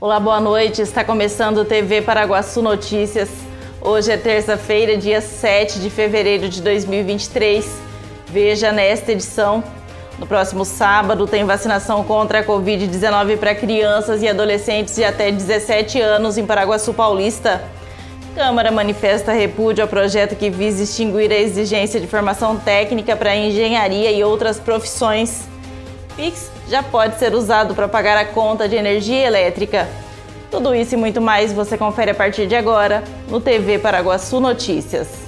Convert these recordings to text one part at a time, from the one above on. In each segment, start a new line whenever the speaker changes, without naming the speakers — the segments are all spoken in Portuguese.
Olá, boa noite. Está começando o TV Paraguaçu Notícias. Hoje é terça-feira, dia 7 de fevereiro de 2023. Veja nesta edição. No próximo sábado tem vacinação contra a Covid-19 para crianças e adolescentes de até 17 anos em Paraguaçu Paulista. Câmara manifesta repúdio ao projeto que visa extinguir a exigência de formação técnica para engenharia e outras profissões. Pix já pode ser usado para pagar a conta de energia elétrica. Tudo isso e muito mais você confere a partir de agora no TV Paraguaçu Notícias.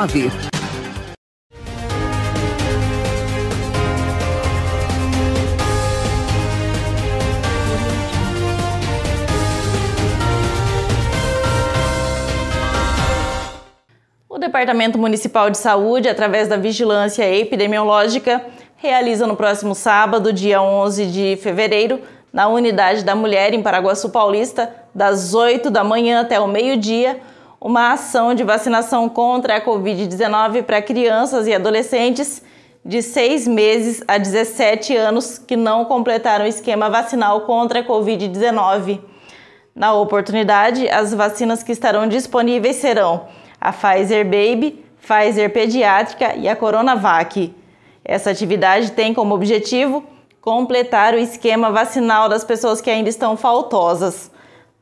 O Departamento Municipal de Saúde, através da Vigilância Epidemiológica, realiza no próximo sábado, dia 11 de fevereiro, na Unidade da Mulher em Paraguaçu Paulista, das 8 da manhã até o meio-dia, uma ação de vacinação contra a Covid-19 para crianças e adolescentes de 6 meses a 17 anos que não completaram o esquema vacinal contra a Covid-19. Na oportunidade, as vacinas que estarão disponíveis serão a Pfizer Baby, Pfizer Pediátrica e a Coronavac. Essa atividade tem como objetivo completar o esquema vacinal das pessoas que ainda estão faltosas.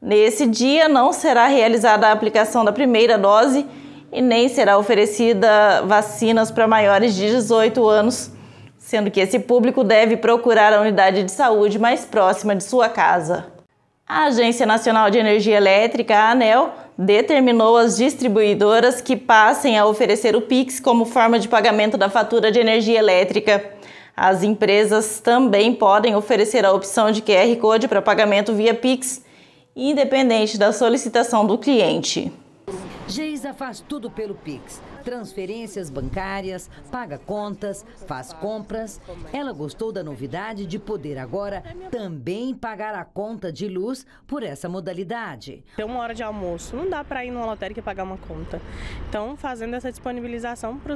Nesse dia não será realizada a aplicação da primeira dose e nem será oferecida vacinas para maiores de 18 anos, sendo que esse público deve procurar a unidade de saúde mais próxima de sua casa. A Agência Nacional de Energia Elétrica, a ANEL, determinou as distribuidoras que passem a oferecer o Pix como forma de pagamento da fatura de energia elétrica. As empresas também podem oferecer a opção de QR Code para pagamento via Pix independente da solicitação do cliente.
Geisa faz tudo pelo Pix. Transferências bancárias, paga contas, faz compras. Ela gostou da novidade de poder agora também pagar a conta de luz por essa modalidade.
Tem uma hora de almoço, não dá para ir numa lotérica e pagar uma conta. Então, fazendo essa disponibilização para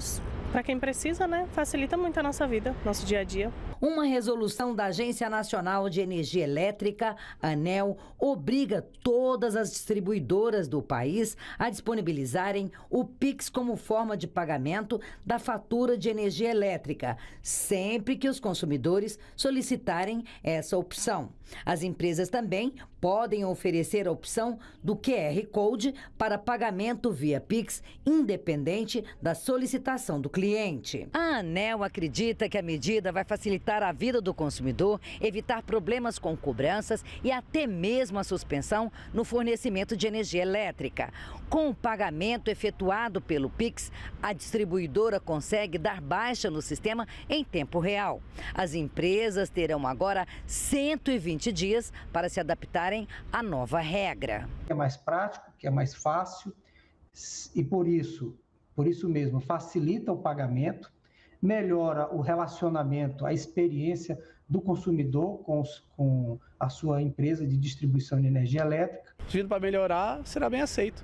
quem precisa, né, facilita muito a nossa vida, nosso dia a dia.
Uma resolução da Agência Nacional de Energia Elétrica, ANEL, obriga todas as distribuidoras do país a disponibilizarem o Pix como forma de pagamento da fatura de energia elétrica, sempre que os consumidores solicitarem essa opção. As empresas também podem oferecer a opção do QR Code para pagamento via Pix, independente da solicitação do cliente. A ANEL acredita que a medida vai facilitar a vida do consumidor, evitar problemas com cobranças e até mesmo a suspensão no fornecimento de energia elétrica. Com o pagamento efetuado pelo Pix, a distribuidora consegue dar baixa no sistema em tempo real. As empresas terão agora 120 dias para se adaptarem à nova regra.
É mais prático, que é mais fácil e por isso, por isso mesmo, facilita o pagamento, melhora o relacionamento, a experiência do consumidor com, os, com a sua empresa de distribuição de energia elétrica.
Vindo para melhorar, será bem aceito.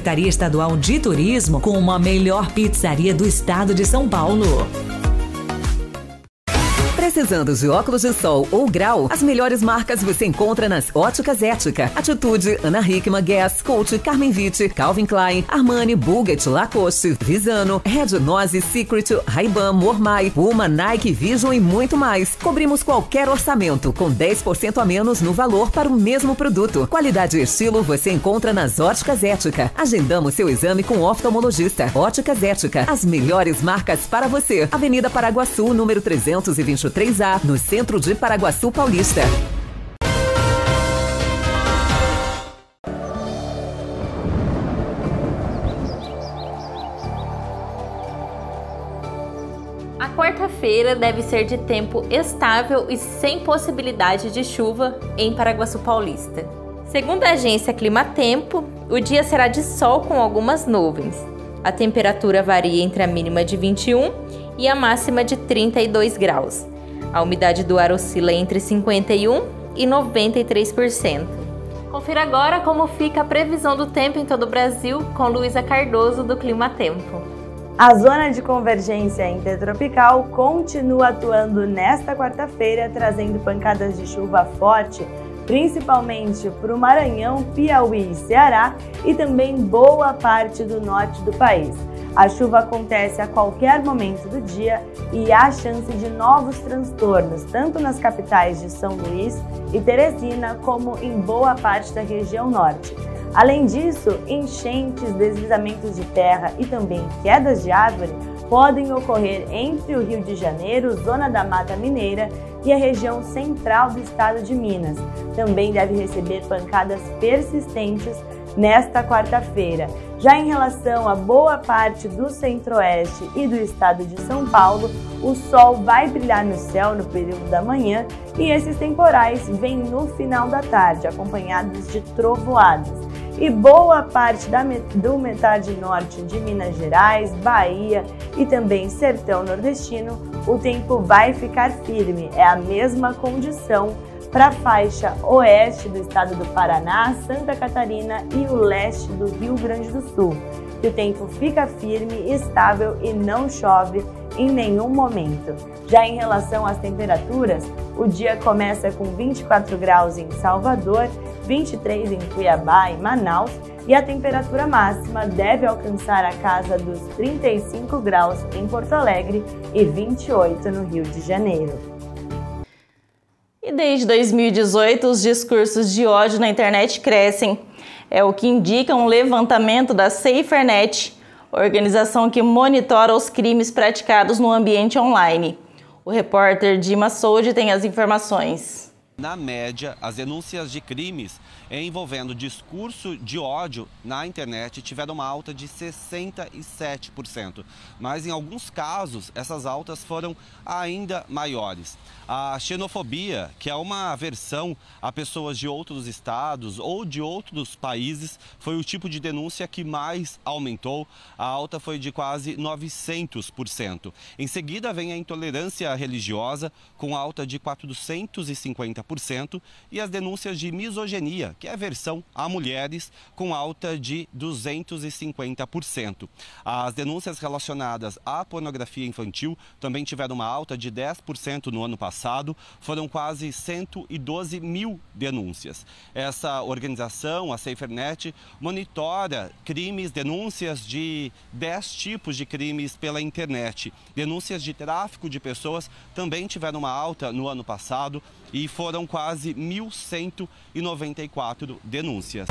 Estadual de Turismo como a melhor pizzaria do estado de São Paulo.
Precisando de óculos de sol ou grau, as melhores marcas você encontra nas Óticas Ética, Atitude, Ana Hickman, Guess, Coach, Carmen Vitti, Calvin Klein, Armani, Bulgari, Lacoste, Visano, Red Nose, Secret, Ray-Ban, Mormai, Puma, Nike, Vision e muito mais. Cobrimos qualquer orçamento com 10% a menos no valor para o mesmo produto. Qualidade e estilo você encontra nas Óticas Ética. Agendamos seu exame com oftalmologista. Óticas Ética, as melhores marcas para você. Avenida Paraguaçu, número 323 3A, no centro de Paraguaçu Paulista.
A quarta-feira deve ser de tempo estável e sem possibilidade de chuva em Paraguaçu Paulista. Segundo a agência Climatempo, o dia será de sol com algumas nuvens. A temperatura varia entre a mínima de 21 e a máxima de 32 graus. A umidade do ar oscila entre 51% e 93%. Confira agora como fica a previsão do tempo em todo o Brasil com Luísa Cardoso do Clima Tempo.
A zona de convergência intertropical continua atuando nesta quarta-feira, trazendo pancadas de chuva forte, principalmente para o Maranhão, Piauí e Ceará e também boa parte do norte do país. A chuva acontece a qualquer momento do dia e há chance de novos transtornos, tanto nas capitais de São Luís e Teresina, como em boa parte da região norte. Além disso, enchentes, deslizamentos de terra e também quedas de árvore podem ocorrer entre o Rio de Janeiro, zona da Mata Mineira e a região central do estado de Minas. Também deve receber pancadas persistentes nesta quarta-feira. Já em relação a boa parte do centro-oeste e do estado de São Paulo, o sol vai brilhar no céu no período da manhã e esses temporais vêm no final da tarde, acompanhados de trovoadas. E boa parte da, do metade norte de Minas Gerais, Bahia e também sertão nordestino, o tempo vai ficar firme. É a mesma condição para a faixa oeste do estado do Paraná, Santa Catarina e o leste do Rio Grande do Sul. Que o tempo fica firme, estável e não chove em nenhum momento. Já em relação às temperaturas, o dia começa com 24 graus em Salvador, 23 em Cuiabá e Manaus e a temperatura máxima deve alcançar a casa dos 35 graus em Porto Alegre e 28 no Rio de Janeiro.
E desde 2018, os discursos de ódio na internet crescem. É o que indica um levantamento da SaferNet, organização que monitora os crimes praticados no ambiente online. O repórter Dima Sold tem as informações.
Na média, as denúncias de crimes envolvendo discurso de ódio na internet tiveram uma alta de 67%. Mas em alguns casos, essas altas foram ainda maiores. A xenofobia, que é uma aversão a pessoas de outros estados ou de outros países, foi o tipo de denúncia que mais aumentou. A alta foi de quase 900%. Em seguida vem a intolerância religiosa, com alta de 450%, e as denúncias de misoginia, que é aversão a mulheres, com alta de 250%. As denúncias relacionadas à pornografia infantil também tiveram uma alta de 10% no ano passado, foram quase 112 mil denúncias. Essa organização, a SaferNet, monitora crimes, denúncias de 10 tipos de crimes pela internet. Denúncias de tráfico de pessoas também tiveram uma alta no ano passado e foram quase 1.194 denúncias.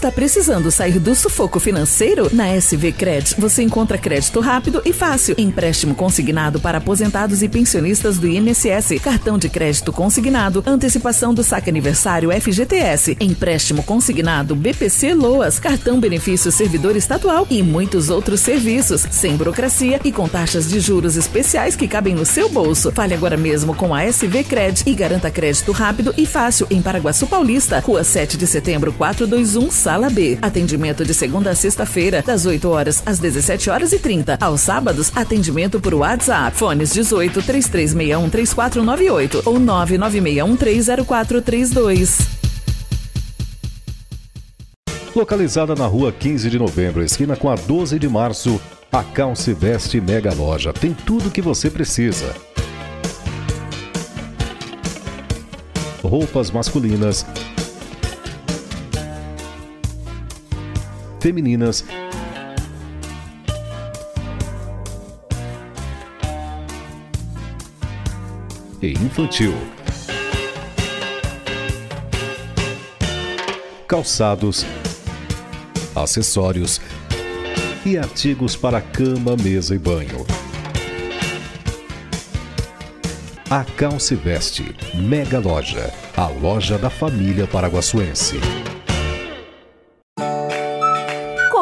Está precisando sair do sufoco financeiro? Na SV Cred, você encontra crédito rápido e fácil, empréstimo consignado para aposentados e pensionistas do INSS, cartão de crédito consignado, antecipação do saque aniversário FGTS, empréstimo consignado BPC Loas, cartão benefício servidor estadual e muitos outros serviços, sem burocracia e com taxas de juros especiais que cabem no seu bolso. Fale agora mesmo com a SV Cred e garanta crédito rápido e fácil em Paraguaçu Paulista, Rua 7 de Setembro 421, Sala B. Atendimento de segunda a sexta-feira, das 8 horas às 17 horas e 30. Aos sábados, atendimento por WhatsApp. Fones 18 3361 3498 ou 99613 0432.
Localizada na rua 15 de novembro, esquina com a 12 de março, a Calce Veste Mega Loja tem tudo o que você precisa. Roupas masculinas, femininas, e infantil. Calçados, acessórios e artigos para cama, mesa e banho. A Calce Veste, Mega Loja, a loja da família paraguaçuense.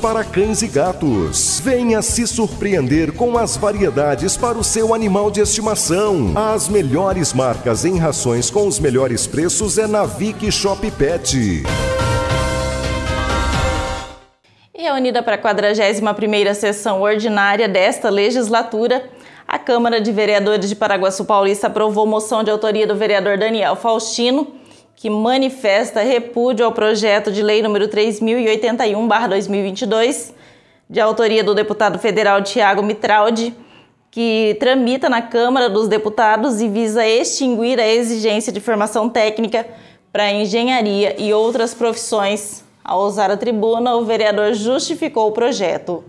para cães e gatos. Venha se surpreender com as variedades para o seu animal de estimação. As melhores marcas em rações com os melhores preços é na Vic Shop Pet.
Reunida para a 41ª sessão ordinária desta legislatura, a Câmara de Vereadores de Paraguaçu Paulista aprovou moção de autoria do vereador Daniel Faustino, que manifesta repúdio ao projeto de lei número 3081/2022, de autoria do deputado federal Tiago Mitraldi, que tramita na Câmara dos Deputados e visa extinguir a exigência de formação técnica para engenharia e outras profissões. Ao usar a tribuna, o vereador justificou o projeto.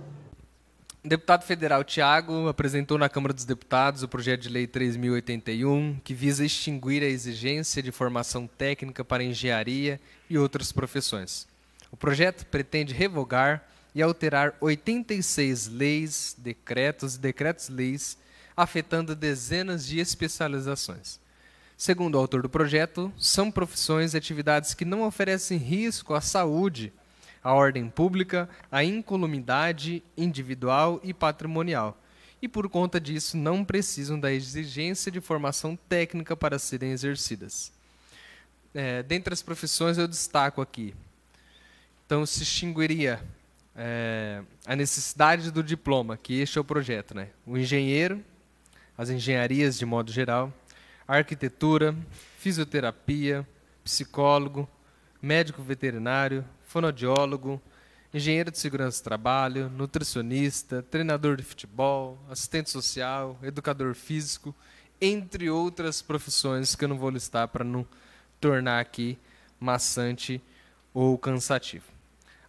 Deputado federal Tiago apresentou na Câmara dos Deputados o projeto de lei 3081, que visa extinguir a exigência de formação técnica para engenharia e outras profissões. O projeto pretende revogar e alterar 86 leis, decretos e decretos-leis, afetando dezenas de especializações. Segundo o autor do projeto, são profissões e atividades que não oferecem risco à saúde a ordem pública, a incolumidade individual e patrimonial, e por conta disso não precisam da exigência de formação técnica para serem exercidas. É, dentre as profissões eu destaco aqui. Então se extinguiria é, a necessidade do diploma, que este é o projeto, né? O engenheiro, as engenharias de modo geral, arquitetura, fisioterapia, psicólogo, médico veterinário, fonoaudiólogo, engenheiro de segurança do trabalho, nutricionista, treinador de futebol, assistente social, educador físico, entre outras profissões que eu não vou listar para não tornar aqui maçante ou cansativo.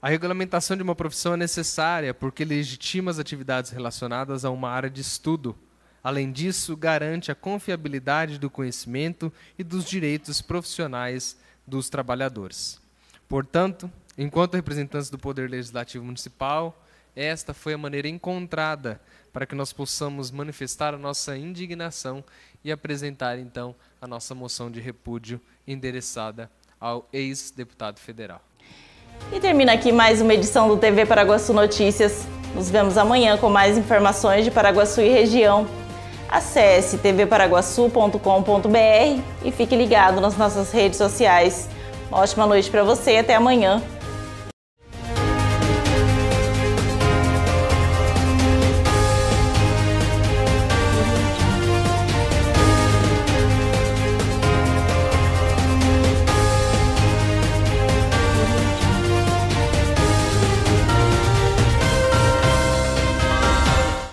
A regulamentação de uma profissão é necessária porque legitima as atividades relacionadas a uma área de estudo. Além disso, garante a confiabilidade do conhecimento e dos direitos profissionais dos trabalhadores. Portanto, enquanto representantes do Poder Legislativo Municipal, esta foi a maneira encontrada para que nós possamos manifestar a nossa indignação e apresentar então a nossa moção de repúdio endereçada ao ex-deputado federal.
E termina aqui mais uma edição do TV Paraguaçu Notícias. Nos vemos amanhã com mais informações de Paraguaçu e região. Acesse tvparaguaçu.com.br e fique ligado nas nossas redes sociais. Uma ótima noite para você e até amanhã.